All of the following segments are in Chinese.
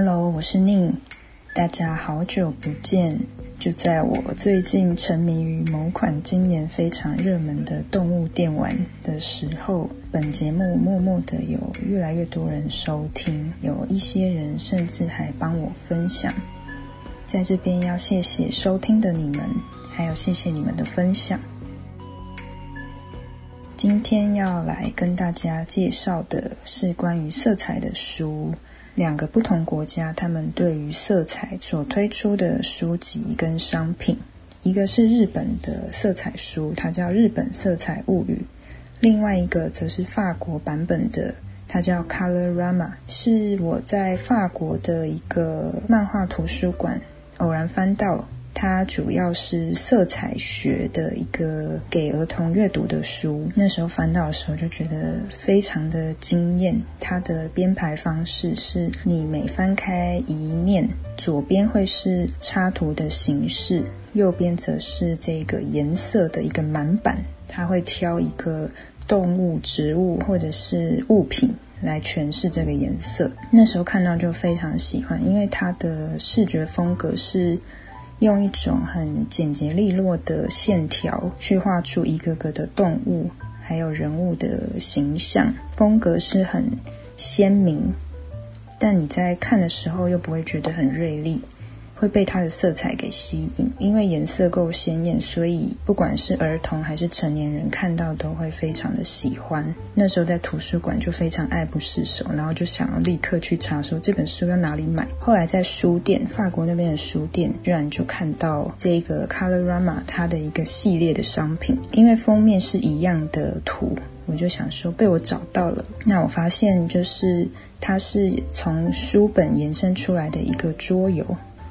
Hello，我是宁，大家好久不见。就在我最近沉迷于某款今年非常热门的动物电玩的时候，本节目默默的有越来越多人收听，有一些人甚至还帮我分享。在这边要谢谢收听的你们，还有谢谢你们的分享。今天要来跟大家介绍的是关于色彩的书。两个不同国家，他们对于色彩所推出的书籍跟商品，一个是日本的色彩书，它叫《日本色彩物语》；另外一个则是法国版本的，它叫《Colorama》，是我在法国的一个漫画图书馆偶然翻到。它主要是色彩学的一个给儿童阅读的书。那时候翻到的时候就觉得非常的惊艳。它的编排方式是你每翻开一面，左边会是插图的形式，右边则是这个颜色的一个满版。它会挑一个动物、植物或者是物品来诠释这个颜色。那时候看到就非常喜欢，因为它的视觉风格是。用一种很简洁利落的线条去画出一个个的动物，还有人物的形象，风格是很鲜明，但你在看的时候又不会觉得很锐利。会被它的色彩给吸引，因为颜色够鲜艳，所以不管是儿童还是成年人看到都会非常的喜欢。那时候在图书馆就非常爱不释手，然后就想要立刻去查说这本书要哪里买。后来在书店，法国那边的书店，居然就看到这个 Colorama 它的一个系列的商品，因为封面是一样的图，我就想说被我找到了。那我发现就是它是从书本延伸出来的一个桌游。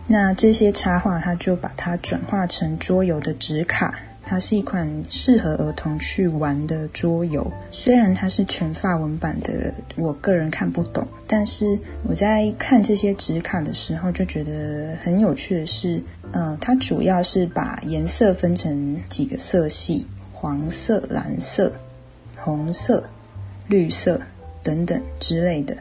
那这些插画，它就把它转化成桌游的纸卡。它是一款适合儿童去玩的桌游。虽然它是全法文版的，我个人看不懂，但是我在看这些纸卡的时候，就觉得很有趣的是，嗯，它主要是把颜色分成几个色系：黄色、蓝色、红色、绿色等等之类的。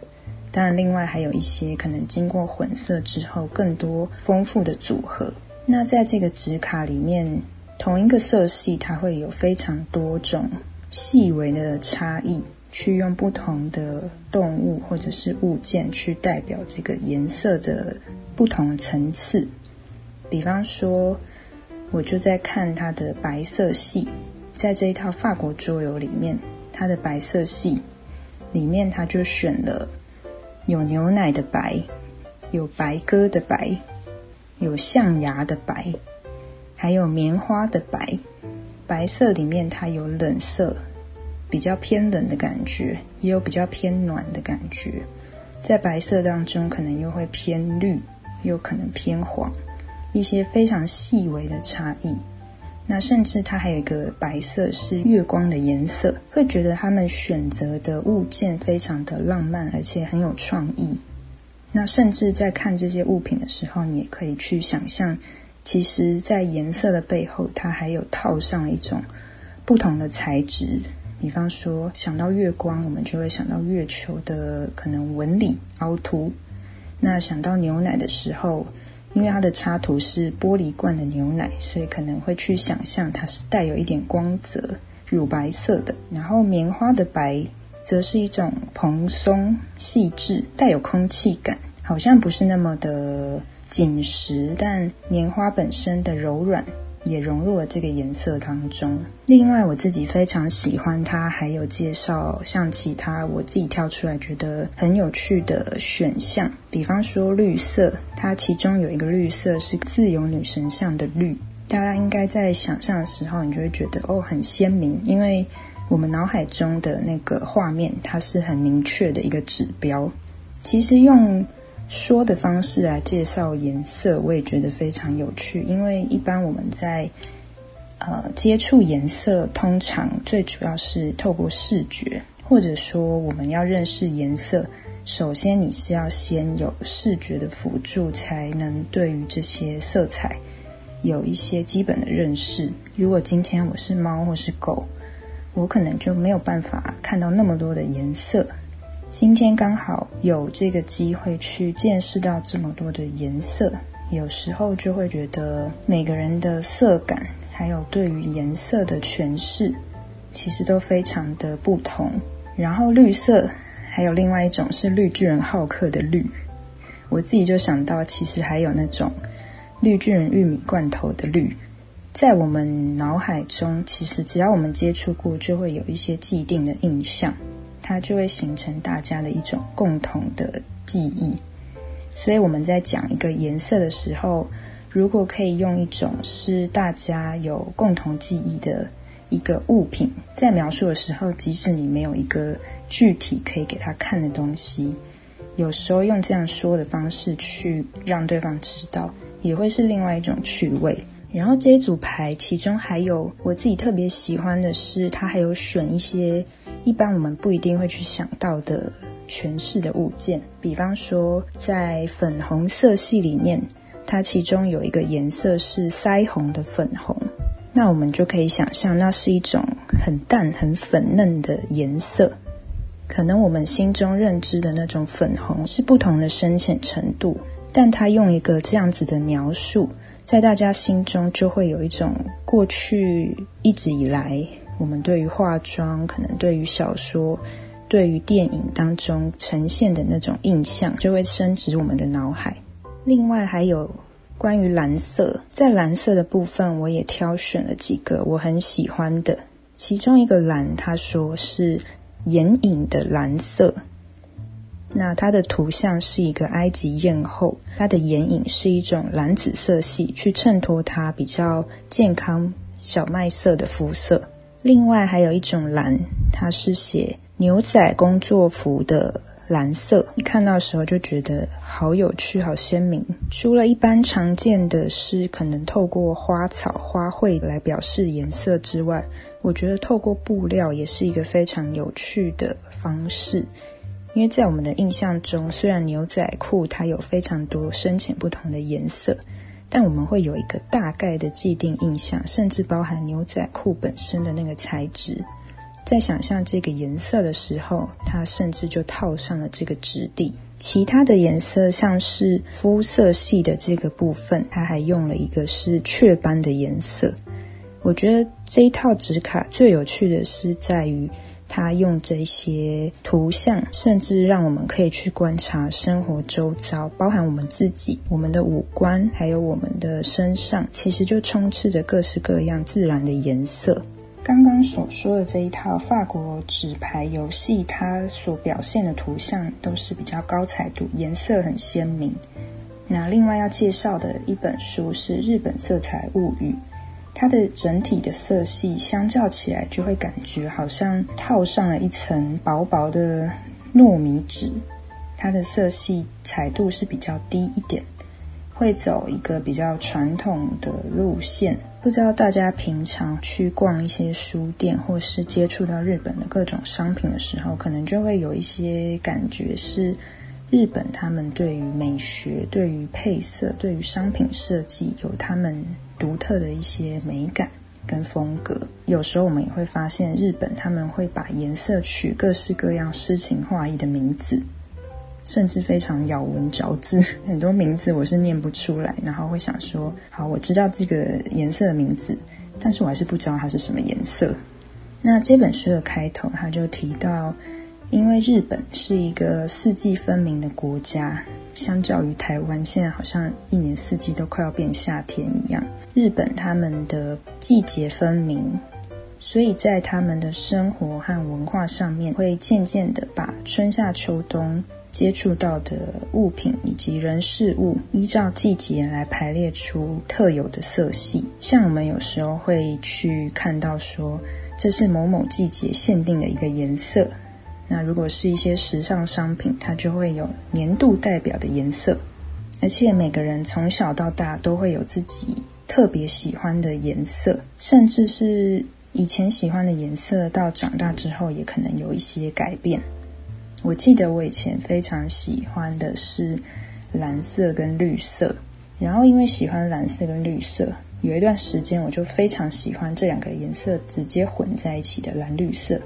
当然，另外还有一些可能经过混色之后更多丰富的组合。那在这个纸卡里面，同一个色系它会有非常多种细微的差异，去用不同的动物或者是物件去代表这个颜色的不同层次。比方说，我就在看它的白色系，在这一套法国桌游里面，它的白色系里面，它就选了。有牛奶的白，有白鸽的白，有象牙的白，还有棉花的白。白色里面它有冷色，比较偏冷的感觉，也有比较偏暖的感觉。在白色当中，可能又会偏绿，又可能偏黄，一些非常细微的差异。那甚至它还有一个白色是月光的颜色，会觉得他们选择的物件非常的浪漫，而且很有创意。那甚至在看这些物品的时候，你也可以去想象，其实，在颜色的背后，它还有套上一种不同的材质。比方说，想到月光，我们就会想到月球的可能纹理凹凸；那想到牛奶的时候，因为它的插图是玻璃罐的牛奶，所以可能会去想象它是带有一点光泽、乳白色的。然后棉花的白，则是一种蓬松、细致、带有空气感，好像不是那么的紧实，但棉花本身的柔软。也融入了这个颜色当中。另外，我自己非常喜欢它，还有介绍像其他我自己挑出来觉得很有趣的选项，比方说绿色，它其中有一个绿色是自由女神像的绿。大家应该在想象的时候，你就会觉得哦，很鲜明，因为我们脑海中的那个画面，它是很明确的一个指标。其实用。说的方式来介绍颜色，我也觉得非常有趣。因为一般我们在呃接触颜色，通常最主要是透过视觉，或者说我们要认识颜色，首先你是要先有视觉的辅助，才能对于这些色彩有一些基本的认识。如果今天我是猫或是狗，我可能就没有办法看到那么多的颜色。今天刚好有这个机会去见识到这么多的颜色，有时候就会觉得每个人的色感，还有对于颜色的诠释，其实都非常的不同。然后绿色，还有另外一种是绿巨人好客的绿，我自己就想到，其实还有那种绿巨人玉米罐头的绿。在我们脑海中，其实只要我们接触过，就会有一些既定的印象，它就会形成大家的一种共同的记忆。所以我们在讲一个颜色的时候，如果可以用一种是大家有共同记忆的一个物品，在描述的时候，即使你没有一个具体可以给他看的东西，有时候用这样说的方式去让对方知道，也会是另外一种趣味。然后这一组牌，其中还有我自己特别喜欢的是，它还有选一些一般我们不一定会去想到的诠释的物件。比方说，在粉红色系里面，它其中有一个颜色是腮红的粉红，那我们就可以想象，那是一种很淡、很粉嫩的颜色。可能我们心中认知的那种粉红是不同的深浅程度，但它用一个这样子的描述。在大家心中，就会有一种过去一直以来，我们对于化妆，可能对于小说、对于电影当中呈现的那种印象，就会深植我们的脑海。另外，还有关于蓝色，在蓝色的部分，我也挑选了几个我很喜欢的。其中一个蓝，他说是眼影的蓝色。那它的图像是一个埃及艳后，她的眼影是一种蓝紫色系，去衬托她比较健康小麦色的肤色。另外还有一种蓝，它是写牛仔工作服的蓝色，一看到的时候就觉得好有趣、好鲜明。除了一般常见的是可能透过花草、花卉来表示颜色之外，我觉得透过布料也是一个非常有趣的方式。因为在我们的印象中，虽然牛仔裤它有非常多深浅不同的颜色，但我们会有一个大概的既定印象，甚至包含牛仔裤本身的那个材质。在想象这个颜色的时候，它甚至就套上了这个质地。其他的颜色，像是肤色系的这个部分，它还用了一个是雀斑的颜色。我觉得这一套纸卡最有趣的是在于。他用这些图像，甚至让我们可以去观察生活周遭，包含我们自己、我们的五官，还有我们的身上，其实就充斥着各式各样自然的颜色。刚刚所说的这一套法国纸牌游戏，它所表现的图像都是比较高彩度，颜色很鲜明。那另外要介绍的一本书是《日本色彩物语》。它的整体的色系相较起来，就会感觉好像套上了一层薄薄的糯米纸。它的色系彩度是比较低一点，会走一个比较传统的路线。不知道大家平常去逛一些书店，或是接触到日本的各种商品的时候，可能就会有一些感觉是日本他们对于美学、对于配色、对于商品设计有他们。独特的一些美感跟风格，有时候我们也会发现，日本他们会把颜色取各式各样诗情画意的名字，甚至非常咬文嚼字，很多名字我是念不出来，然后会想说，好，我知道这个颜色的名字，但是我还是不知道它是什么颜色。那这本书的开头，他就提到，因为日本是一个四季分明的国家。相较于台湾，现在好像一年四季都快要变夏天一样。日本他们的季节分明，所以在他们的生活和文化上面，会渐渐的把春夏秋冬接触到的物品以及人事物，依照季节来排列出特有的色系。像我们有时候会去看到说，这是某某季节限定的一个颜色。那如果是一些时尚商品，它就会有年度代表的颜色，而且每个人从小到大都会有自己特别喜欢的颜色，甚至是以前喜欢的颜色，到长大之后也可能有一些改变。我记得我以前非常喜欢的是蓝色跟绿色，然后因为喜欢蓝色跟绿色，有一段时间我就非常喜欢这两个颜色直接混在一起的蓝绿色。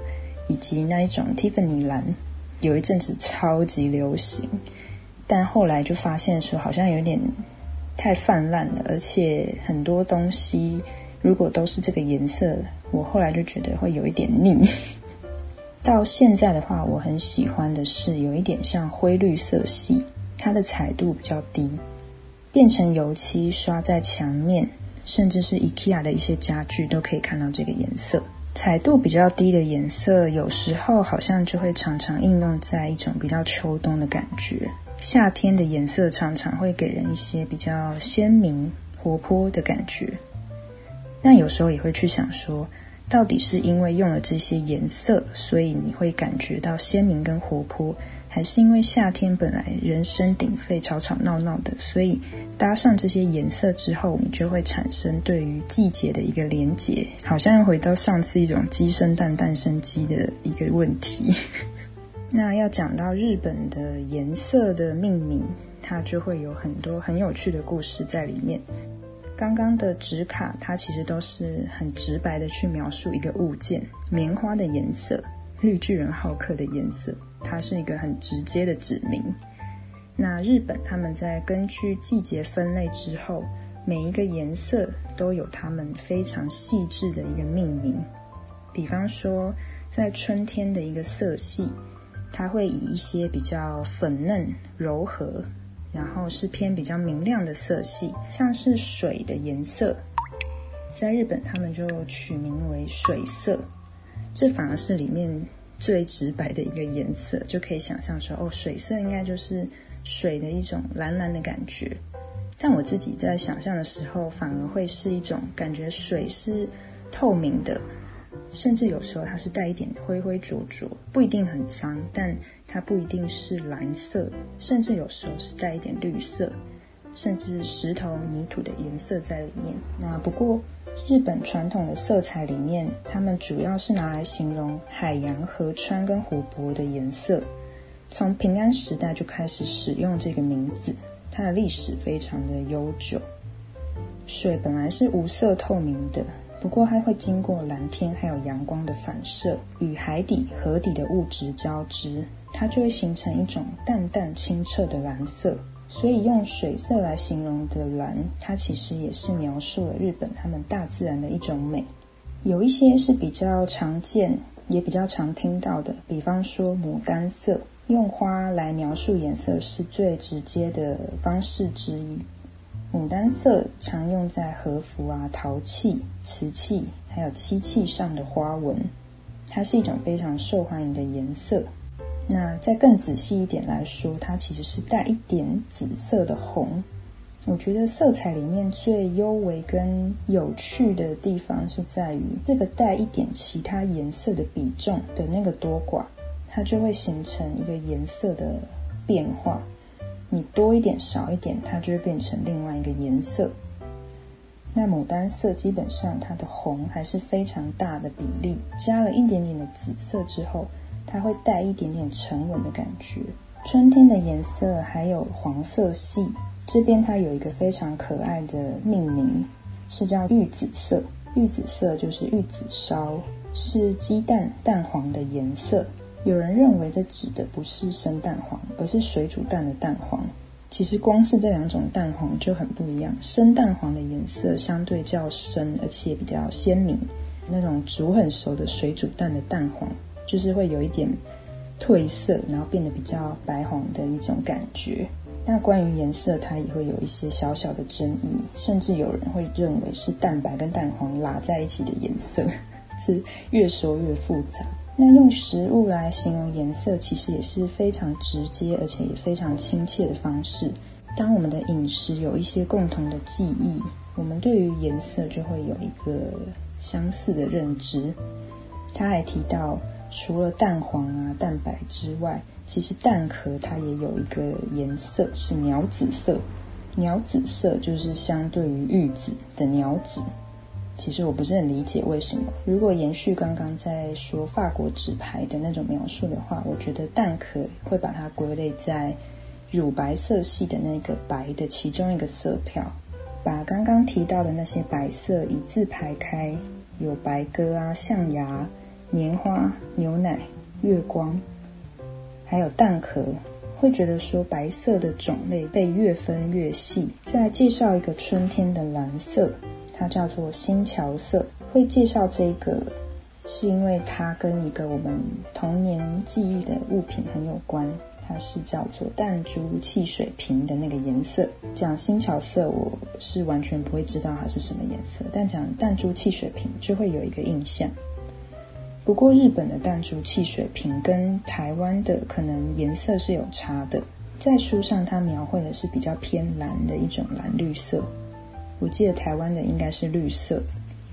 以及那一种 Tiffany 蓝，有一阵子超级流行，但后来就发现说好像有点太泛滥了，而且很多东西如果都是这个颜色，我后来就觉得会有一点腻。到现在的话，我很喜欢的是有一点像灰绿色系，它的彩度比较低，变成油漆刷在墙面，甚至是 IKEA 的一些家具都可以看到这个颜色。彩度比较低的颜色，有时候好像就会常常应用在一种比较秋冬的感觉。夏天的颜色常常会给人一些比较鲜明、活泼的感觉。但有时候也会去想说。到底是因为用了这些颜色，所以你会感觉到鲜明跟活泼，还是因为夏天本来人声鼎沸、吵吵闹闹的，所以搭上这些颜色之后，你就会产生对于季节的一个连结？好像又回到上次一种鸡生蛋、蛋生鸡的一个问题。那要讲到日本的颜色的命名，它就会有很多很有趣的故事在里面。刚刚的纸卡，它其实都是很直白的去描述一个物件，棉花的颜色，绿巨人浩克的颜色，它是一个很直接的指明。那日本他们在根据季节分类之后，每一个颜色都有他们非常细致的一个命名。比方说，在春天的一个色系，它会以一些比较粉嫩柔和。然后是偏比较明亮的色系，像是水的颜色，在日本他们就取名为水色，这反而是里面最直白的一个颜色，就可以想象说，哦，水色应该就是水的一种蓝蓝的感觉。但我自己在想象的时候，反而会是一种感觉，水是透明的。甚至有时候它是带一点灰灰浊浊，不一定很脏，但它不一定是蓝色，甚至有时候是带一点绿色，甚至石头、泥土的颜色在里面。那不过日本传统的色彩里面，它们主要是拿来形容海洋、河川跟湖泊的颜色。从平安时代就开始使用这个名字，它的历史非常的悠久。水本来是无色透明的。不过，它会经过蓝天还有阳光的反射，与海底、河底的物质交织，它就会形成一种淡淡清澈的蓝色。所以，用水色来形容的蓝，它其实也是描述了日本他们大自然的一种美。有一些是比较常见，也比较常听到的，比方说牡丹色，用花来描述颜色是最直接的方式之一。牡丹色常用在和服啊、陶器、瓷器，还有漆器上的花纹，它是一种非常受欢迎的颜色。那再更仔细一点来说，它其实是带一点紫色的红。我觉得色彩里面最优美跟有趣的地方是在于这个带一点其他颜色的比重的那个多寡，它就会形成一个颜色的变化。你多一点少一点，它就会变成另外一个颜色。那牡丹色基本上它的红还是非常大的比例，加了一点点的紫色之后，它会带一点点沉稳的感觉。春天的颜色还有黄色系，这边它有一个非常可爱的命名，是叫玉紫色。玉紫色就是玉紫烧，是鸡蛋蛋黄的颜色。有人认为这指的不是生蛋黄，而是水煮蛋的蛋黄。其实光是这两种蛋黄就很不一样。生蛋黄的颜色相对较深，而且比较鲜明。那种煮很熟的水煮蛋的蛋黄，就是会有一点褪色，然后变得比较白黄的一种感觉。那关于颜色，它也会有一些小小的争议，甚至有人会认为是蛋白跟蛋黄拉在一起的颜色，是越说越复杂。那用食物来形容颜色，其实也是非常直接，而且也非常亲切的方式。当我们的饮食有一些共同的记忆，我们对于颜色就会有一个相似的认知。他还提到，除了蛋黄啊、蛋白之外，其实蛋壳它也有一个颜色是鸟紫色。鸟紫色就是相对于玉子的鸟紫。其实我不是很理解为什么。如果延续刚刚在说法国纸牌的那种描述的话，我觉得蛋壳会把它归类在乳白色系的那个白的其中一个色票。把刚刚提到的那些白色一字排开，有白鸽啊、象牙、棉花、牛奶、月光，还有蛋壳，会觉得说白色的种类被越分越细。再介绍一个春天的蓝色，它叫做新桥色。会介绍这个，是因为它跟一个我们童年记忆的物品很有关。它是叫做弹珠汽水瓶的那个颜色。讲新桥色，我是完全不会知道它是什么颜色，但讲弹珠汽水瓶就会有一个印象。不过日本的弹珠汽水瓶跟台湾的可能颜色是有差的。在书上，它描绘的是比较偏蓝的一种蓝绿色。我记得台湾的应该是绿色。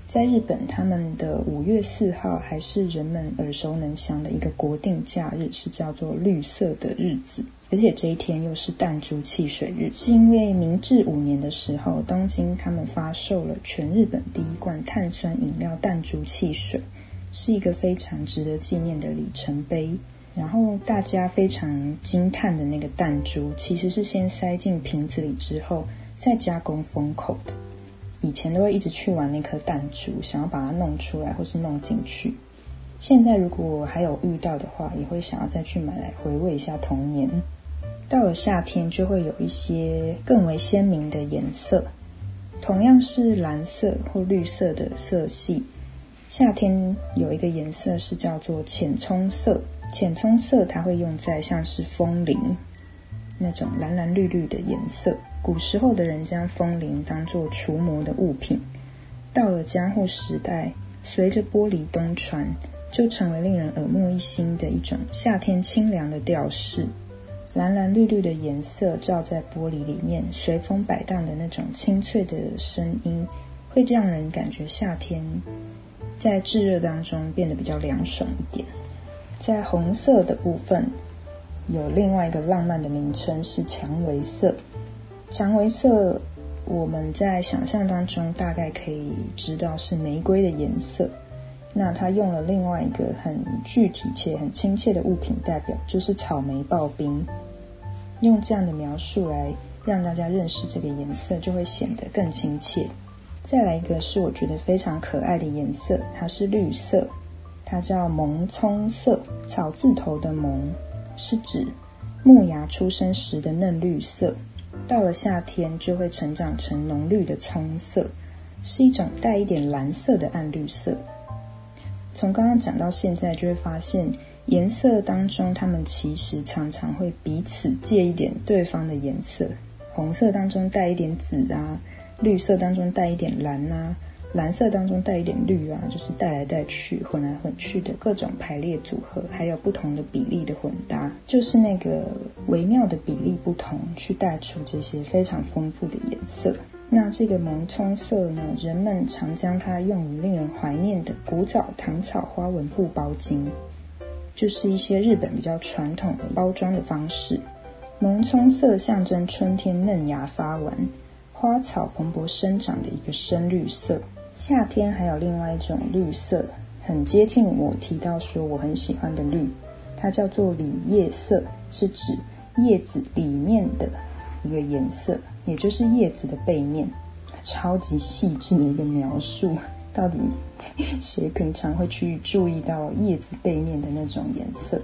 在日本，他们的五月四号还是人们耳熟能详的一个国定假日，是叫做绿色的日子。而且这一天又是弹珠汽水日，是因为明治五年的时候，东京他们发售了全日本第一罐碳酸饮料弹珠汽水，是一个非常值得纪念的里程碑。然后大家非常惊叹的那个弹珠，其实是先塞进瓶子里之后，再加工封口的。以前都会一直去玩那颗弹珠，想要把它弄出来或是弄进去。现在如果还有遇到的话，也会想要再去买来回味一下童年。到了夏天，就会有一些更为鲜明的颜色，同样是蓝色或绿色的色系。夏天有一个颜色是叫做浅葱色，浅葱色它会用在像是风铃那种蓝蓝绿绿的颜色。古时候的人将风铃当作除魔的物品，到了江户时代，随着玻璃东传，就成为令人耳目一新的一种夏天清凉的吊饰。蓝蓝绿绿的颜色照在玻璃里面，随风摆荡的那种清脆的声音，会让人感觉夏天在炙热当中变得比较凉爽一点。在红色的部分，有另外一个浪漫的名称是蔷薇色。蔷薇色，我们在想象当中大概可以知道是玫瑰的颜色。那它用了另外一个很具体且很亲切的物品代表，就是草莓刨冰。用这样的描述来让大家认识这个颜色，就会显得更亲切。再来一个是我觉得非常可爱的颜色，它是绿色，它叫萌葱色。草字头的萌是指木芽出生时的嫩绿色。到了夏天，就会成长成浓绿的葱色，是一种带一点蓝色的暗绿色。从刚刚讲到现在，就会发现颜色当中，它们其实常常会彼此借一点对方的颜色。红色当中带一点紫啊，绿色当中带一点蓝啊。蓝色当中带一点绿啊，就是带来带去、混来混去的各种排列组合，还有不同的比例的混搭，就是那个微妙的比例不同，去带出这些非常丰富的颜色。那这个萌葱色呢，人们常将它用于令人怀念的古早糖草花纹布包巾，就是一些日本比较传统的包装的方式。萌葱色象征春天嫩芽发完，花草蓬勃生长的一个深绿色。夏天还有另外一种绿色，很接近我提到说我很喜欢的绿，它叫做里叶色，是指叶子里面的一个颜色，也就是叶子的背面。超级细致的一个描述，到底谁平常会去注意到叶子背面的那种颜色？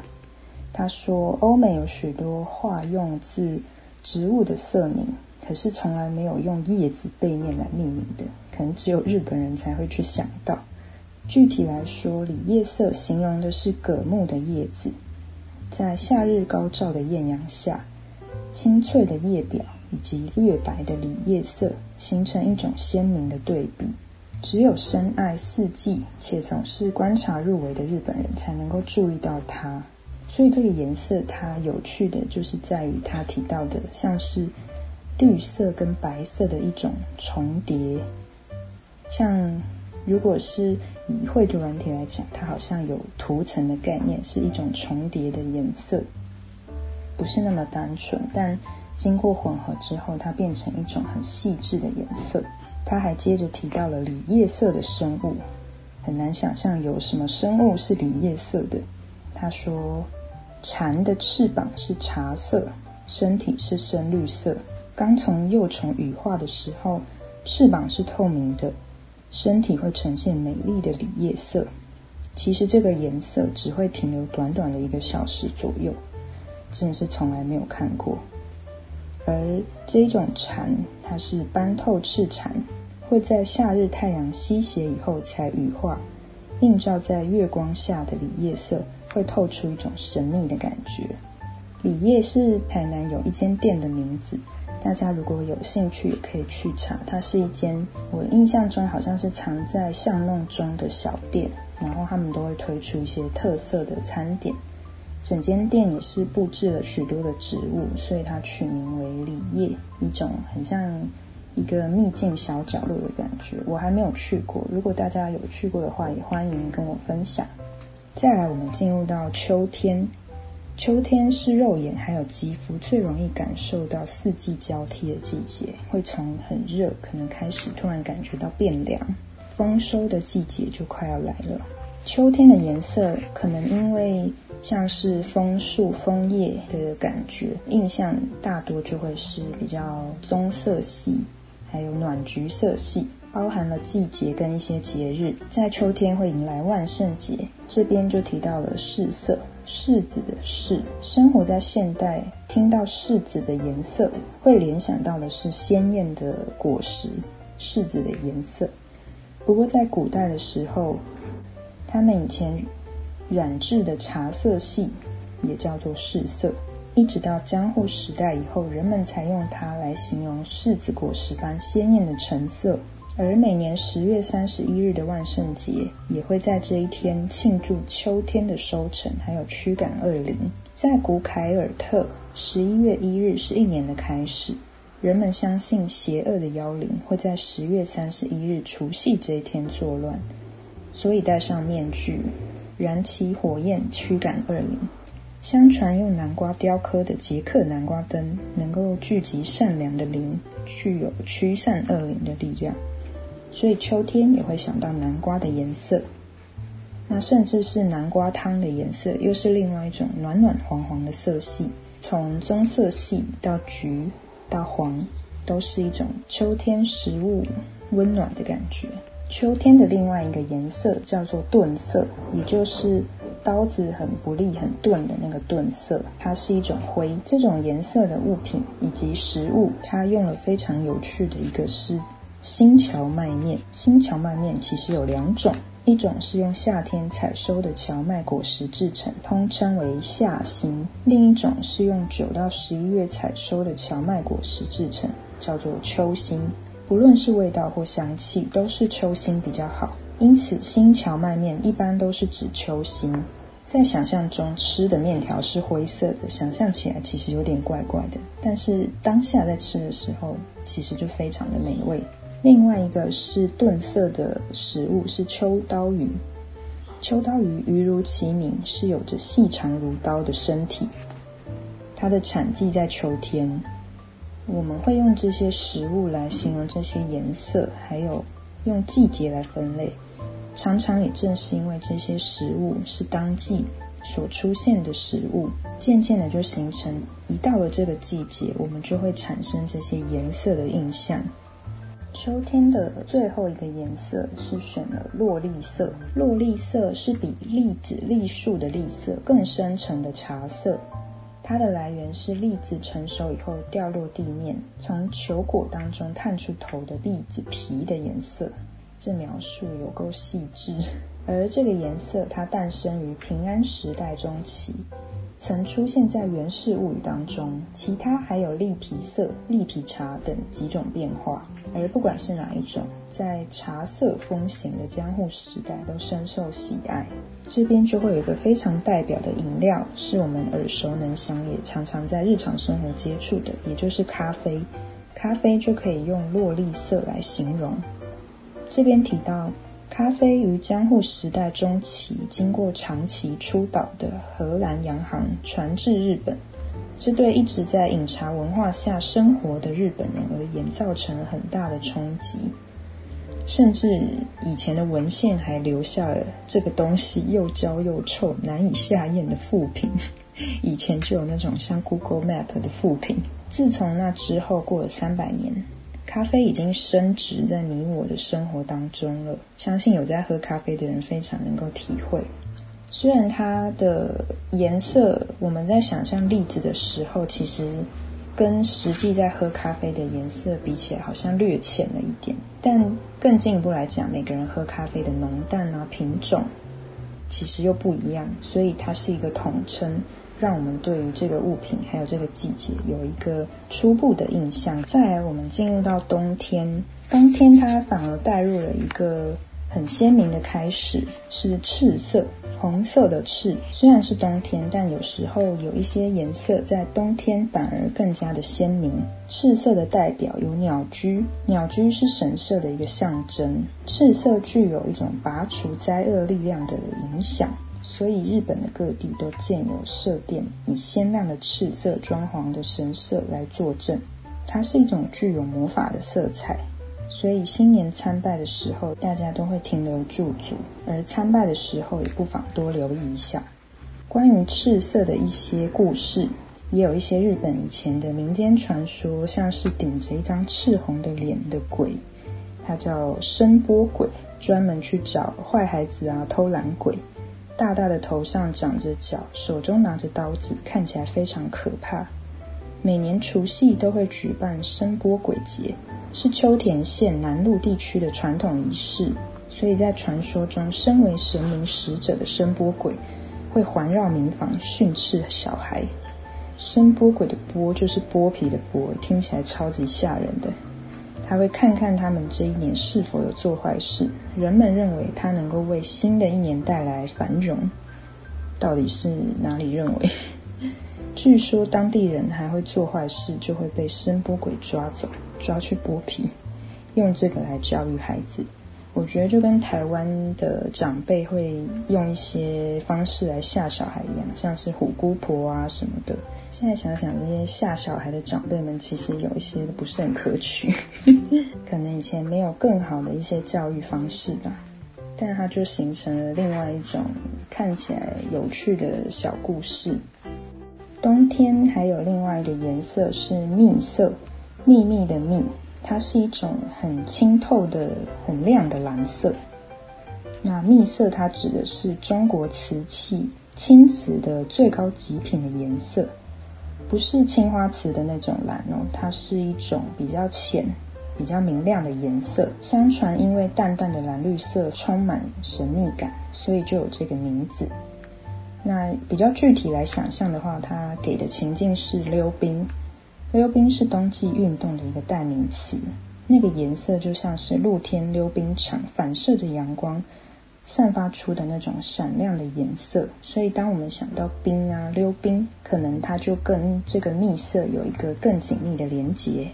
他说，欧美有许多画用自植物的色名，可是从来没有用叶子背面来命名的。可能只有日本人才会去想到。具体来说，里叶色形容的是葛木的叶子，在夏日高照的艳阳下，青翠的叶表以及略白的里叶色形成一种鲜明的对比。只有深爱四季且总是观察入微的日本人才能够注意到它。所以这个颜色它有趣的就是在于它提到的像是绿色跟白色的一种重叠。像，如果是以绘图软体来讲，它好像有涂层的概念，是一种重叠的颜色，不是那么单纯。但经过混合之后，它变成一种很细致的颜色。他还接着提到了里叶色的生物，很难想象有什么生物是里叶色的。他说，蝉的翅膀是茶色，身体是深绿色，刚从幼虫羽化的时候，翅膀是透明的。身体会呈现美丽的里叶色，其实这个颜色只会停留短短的一个小时左右。真的是从来没有看过。而这种蝉，它是斑透翅蝉，会在夏日太阳西斜以后才羽化，映照在月光下的里叶色，会透出一种神秘的感觉。里叶是台南有一间店的名字，大家如果有兴趣也可以去查。它是一间我印象中好像是藏在巷弄中的小店，然后他们都会推出一些特色的餐点。整间店也是布置了许多的植物，所以它取名为里叶，一种很像一个秘境小角落的感觉。我还没有去过，如果大家有去过的话，也欢迎跟我分享。再来，我们进入到秋天，秋天是肉眼还有肌肤最容易感受到四季交替的季节，会从很热可能开始，突然感觉到变凉，丰收的季节就快要来了。秋天的颜色可能因为像是枫树枫叶的感觉，印象大多就会是比较棕色系，还有暖橘色系，包含了季节跟一些节日。在秋天会迎来万圣节，这边就提到了柿色，柿子的柿。生活在现代，听到柿子的颜色，会联想到的是鲜艳的果实，柿子的颜色。不过在古代的时候，他们以前。染制的茶色系也叫做柿色，一直到江户时代以后，人们才用它来形容柿子果实般鲜艳的橙色。而每年十月三十一日的万圣节，也会在这一天庆祝秋天的收成，还有驱赶恶灵。在古凯尔特，十一月一日是一年的开始，人们相信邪恶的妖灵会在十月三十一日除夕这一天作乱，所以戴上面具。燃起火焰驱赶恶灵。相传用南瓜雕刻的捷克南瓜灯能够聚集善良的灵，具有驱散恶灵的力量。所以秋天也会想到南瓜的颜色。那甚至是南瓜汤的颜色，又是另外一种暖暖黄黄的色系。从棕色系到橘到黄，都是一种秋天食物温暖的感觉。秋天的另外一个颜色叫做钝色，也就是刀子很不利、很钝的那个钝色。它是一种灰。这种颜色的物品以及食物，它用了非常有趣的一个是新荞麦面。新荞麦面其实有两种，一种是用夏天采收的荞麦果实制成，通称为夏新；另一种是用九到十一月采收的荞麦果实制成，叫做秋新。不论是味道或香气，都是秋心比较好。因此，新荞麦面一般都是指秋心。在想象中吃的面条是灰色的，想象起来其实有点怪怪的。但是当下在吃的时候，其实就非常的美味。另外一个是钝色的食物是秋刀鱼。秋刀鱼鱼如其名，是有着细长如刀的身体。它的产季在秋天。我们会用这些食物来形容这些颜色，还有用季节来分类。常常也正是因为这些食物是当季所出现的食物，渐渐的就形成一到了这个季节，我们就会产生这些颜色的印象。秋天的最后一个颜色是选了落栗色，落栗色是比栗子、栗树的栗色更深沉的茶色。它的来源是栗子成熟以后掉落地面，从球果当中探出头的栗子皮的颜色。这描述有够细致。而这个颜色，它诞生于平安时代中期，曾出现在《源氏物语》当中。其他还有栗皮色、栗皮茶等几种变化。而不管是哪一种，在茶色风行的江户时代，都深受喜爱。这边就会有一个非常代表的饮料，是我们耳熟能详，也常常在日常生活接触的，也就是咖啡。咖啡就可以用落栗色来形容。这边提到，咖啡于江户时代中期，经过长期出岛的荷兰洋行传至日本，这对一直在饮茶文化下生活的日本人而言，造成了很大的冲击。甚至以前的文献还留下了这个东西又焦又臭、难以下咽的副品。以前就有那种像 Google Map 的副品。自从那之后过了三百年，咖啡已经升值在你我的生活当中了。相信有在喝咖啡的人非常能够体会。虽然它的颜色，我们在想象例子的时候，其实跟实际在喝咖啡的颜色比起来，好像略浅了一点。但更进一步来讲，每个人喝咖啡的浓淡啊、品种，其实又不一样，所以它是一个统称，让我们对于这个物品还有这个季节有一个初步的印象。再来，我们进入到冬天，冬天它反而带入了一个。很鲜明的开始是赤色，红色的赤。虽然是冬天，但有时候有一些颜色在冬天反而更加的鲜明。赤色的代表有鸟居，鸟居是神社的一个象征。赤色具有一种拔除灾厄力量的影响，所以日本的各地都建有社殿，以鲜亮的赤色装潢的神社来作证。它是一种具有魔法的色彩。所以新年参拜的时候，大家都会停留驻足，而参拜的时候也不妨多留意一下。关于赤色的一些故事，也有一些日本以前的民间传说，像是顶着一张赤红的脸的鬼，他叫声波鬼，专门去找坏孩子啊、偷懒鬼。大大的头上长着角，手中拿着刀子，看起来非常可怕。每年除夕都会举办声波鬼节。是秋田县南陆地区的传统仪式，所以在传说中，身为神明使者的声波鬼会环绕民房训斥小孩。声波鬼的“波”就是剥皮的“剥”，听起来超级吓人的。他会看看他们这一年是否有做坏事，人们认为他能够为新的一年带来繁荣。到底是哪里认为？据说当地人还会做坏事，就会被声波鬼抓走。抓去剥皮，用这个来教育孩子，我觉得就跟台湾的长辈会用一些方式来吓小孩一样，像是虎姑婆啊什么的。现在想想，这些吓小孩的长辈们，其实有一些不是很可取，可能以前没有更好的一些教育方式吧。但它就形成了另外一种看起来有趣的小故事。冬天还有另外一个颜色是蜜色。秘密的蜜，它是一种很清透的、很亮的蓝色。那蜜色，它指的是中国瓷器青瓷的最高极品的颜色，不是青花瓷的那种蓝哦，它是一种比较浅、比较明亮的颜色。相传，因为淡淡的蓝绿色充满神秘感，所以就有这个名字。那比较具体来想象的话，它给的情境是溜冰。溜冰是冬季运动的一个代名词，那个颜色就像是露天溜冰场反射着阳光，散发出的那种闪亮的颜色。所以，当我们想到冰啊、溜冰，可能它就跟这个蜜色有一个更紧密的连结。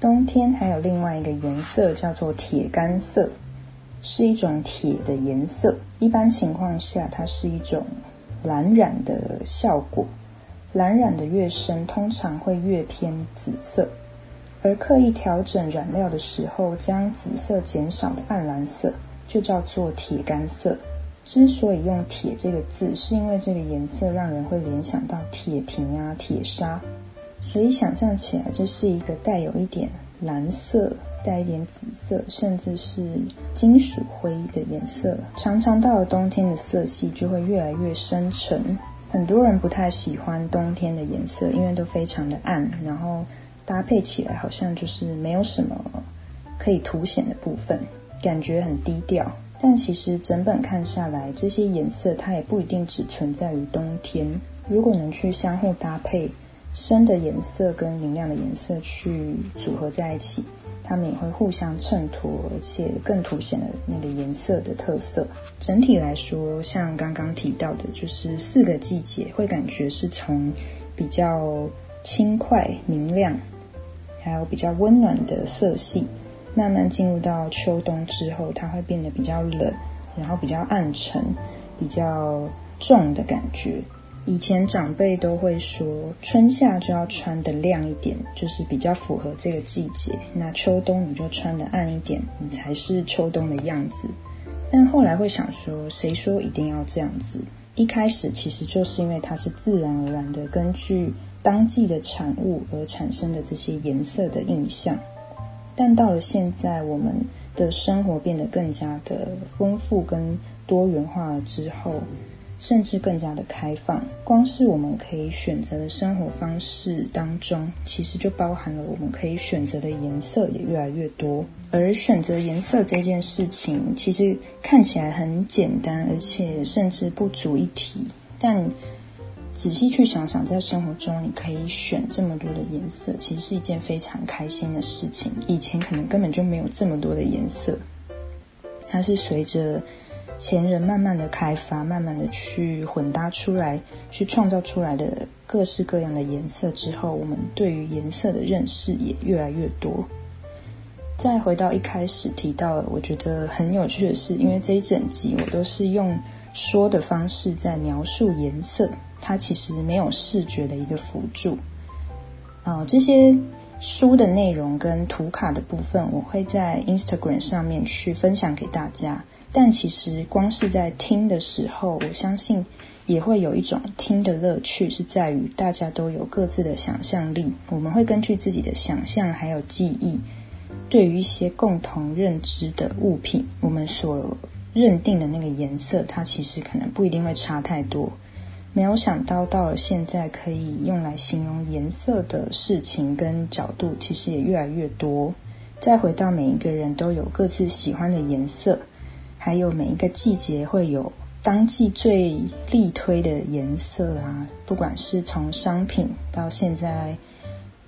冬天还有另外一个颜色叫做铁干色，是一种铁的颜色。一般情况下，它是一种蓝染的效果。蓝染的越深，通常会越偏紫色，而刻意调整染料的时候，将紫色减少的暗蓝色，就叫做铁干色。之所以用“铁”这个字，是因为这个颜色让人会联想到铁瓶啊、铁砂，所以想象起来，这是一个带有一点蓝色、带一点紫色，甚至是金属灰的颜色。常常到了冬天的色系，就会越来越深沉。很多人不太喜欢冬天的颜色，因为都非常的暗，然后搭配起来好像就是没有什么可以凸显的部分，感觉很低调。但其实整本看下来，这些颜色它也不一定只存在于冬天。如果能去相互搭配，深的颜色跟明亮的颜色去组合在一起。它们也会互相衬托，而且更凸显了那个颜色的特色。整体来说，像刚刚提到的，就是四个季节会感觉是从比较轻快明亮，还有比较温暖的色系，慢慢进入到秋冬之后，它会变得比较冷，然后比较暗沉，比较重的感觉。以前长辈都会说，春夏就要穿的亮一点，就是比较符合这个季节。那秋冬你就穿的暗一点，你才是秋冬的样子。但后来会想说，谁说一定要这样子？一开始其实就是因为它是自然而然的，根据当季的产物而产生的这些颜色的印象。但到了现在，我们的生活变得更加的丰富跟多元化了之后。甚至更加的开放。光是我们可以选择的生活方式当中，其实就包含了我们可以选择的颜色也越来越多。而选择颜色这件事情，其实看起来很简单，而且甚至不足一提。但仔细去想想，在生活中你可以选这么多的颜色，其实是一件非常开心的事情。以前可能根本就没有这么多的颜色，它是随着前人慢慢的开发，慢慢的去混搭出来，去创造出来的各式各样的颜色之后，我们对于颜色的认识也越来越多。再回到一开始提到，我觉得很有趣的是，因为这一整集我都是用说的方式在描述颜色。它其实没有视觉的一个辅助，啊，这些书的内容跟图卡的部分，我会在 Instagram 上面去分享给大家。但其实光是在听的时候，我相信也会有一种听的乐趣，是在于大家都有各自的想象力。我们会根据自己的想象还有记忆，对于一些共同认知的物品，我们所认定的那个颜色，它其实可能不一定会差太多。没有想到，到了现在可以用来形容颜色的事情跟角度，其实也越来越多。再回到每一个人都有各自喜欢的颜色，还有每一个季节会有当季最力推的颜色啊。不管是从商品到现在，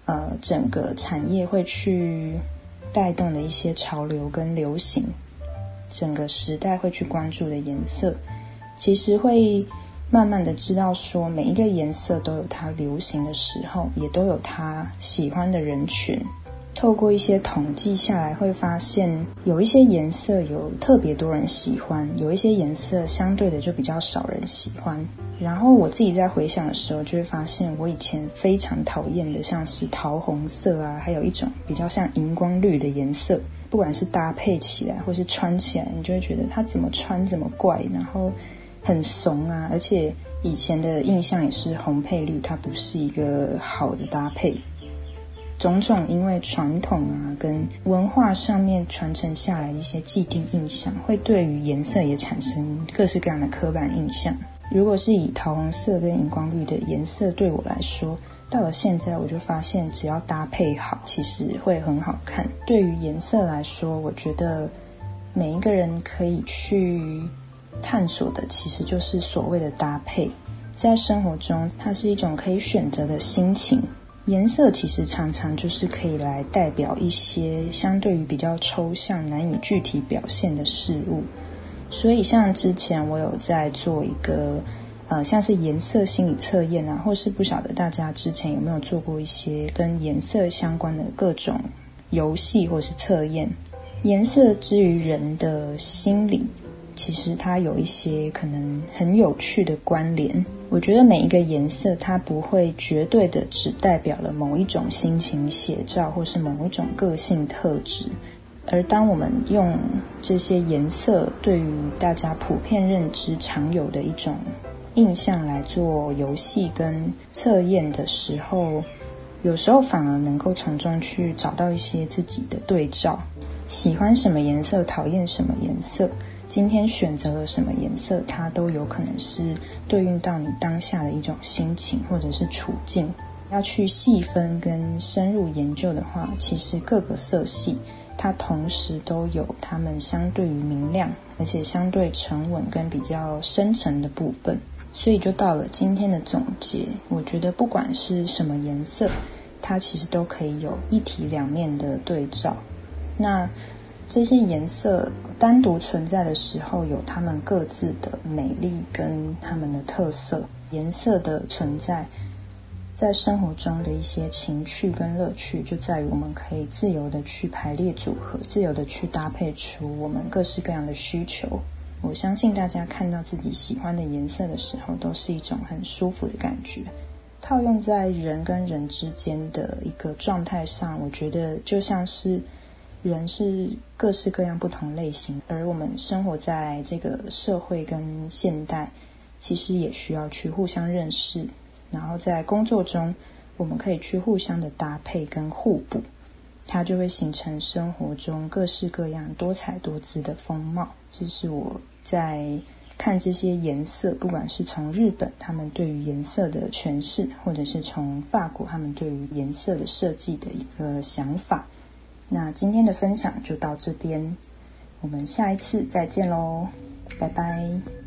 呃，整个产业会去带动的一些潮流跟流行，整个时代会去关注的颜色，其实会。慢慢的知道说，每一个颜色都有它流行的时候，也都有它喜欢的人群。透过一些统计下来，会发现有一些颜色有特别多人喜欢，有一些颜色相对的就比较少人喜欢。然后我自己在回想的时候，就会发现我以前非常讨厌的，像是桃红色啊，还有一种比较像荧光绿的颜色，不管是搭配起来或是穿起来，你就会觉得它怎么穿怎么怪，然后。很怂啊，而且以前的印象也是红配绿，它不是一个好的搭配。种种因为传统啊跟文化上面传承下来一些既定印象，会对于颜色也产生各式各样的刻板印象。如果是以桃红色跟荧光绿的颜色对我来说，到了现在我就发现，只要搭配好，其实会很好看。对于颜色来说，我觉得每一个人可以去。探索的其实就是所谓的搭配，在生活中，它是一种可以选择的心情。颜色其实常常就是可以来代表一些相对于比较抽象、难以具体表现的事物。所以，像之前我有在做一个，呃，像是颜色心理测验啊，或是不晓得大家之前有没有做过一些跟颜色相关的各种游戏或是测验。颜色之于人的心理。其实它有一些可能很有趣的关联。我觉得每一个颜色，它不会绝对的只代表了某一种心情写照，或是某一种个性特质。而当我们用这些颜色对于大家普遍认知常有的一种印象来做游戏跟测验的时候，有时候反而能够从中去找到一些自己的对照。喜欢什么颜色，讨厌什么颜色。今天选择了什么颜色，它都有可能是对应到你当下的一种心情或者是处境。要去细分跟深入研究的话，其实各个色系它同时都有它们相对于明亮，而且相对沉稳跟比较深沉的部分。所以就到了今天的总结，我觉得不管是什么颜色，它其实都可以有一体两面的对照。那。这些颜色单独存在的时候，有它们各自的美丽跟它们的特色。颜色的存在，在生活中的一些情趣跟乐趣，就在于我们可以自由的去排列组合，自由的去搭配出我们各式各样的需求。我相信大家看到自己喜欢的颜色的时候，都是一种很舒服的感觉。套用在人跟人之间的一个状态上，我觉得就像是。人是各式各样不同类型，而我们生活在这个社会跟现代，其实也需要去互相认识，然后在工作中，我们可以去互相的搭配跟互补，它就会形成生活中各式各样多彩多姿的风貌。这是我在看这些颜色，不管是从日本他们对于颜色的诠释，或者是从法国他们对于颜色的设计的一个想法。那今天的分享就到这边，我们下一次再见喽，拜拜。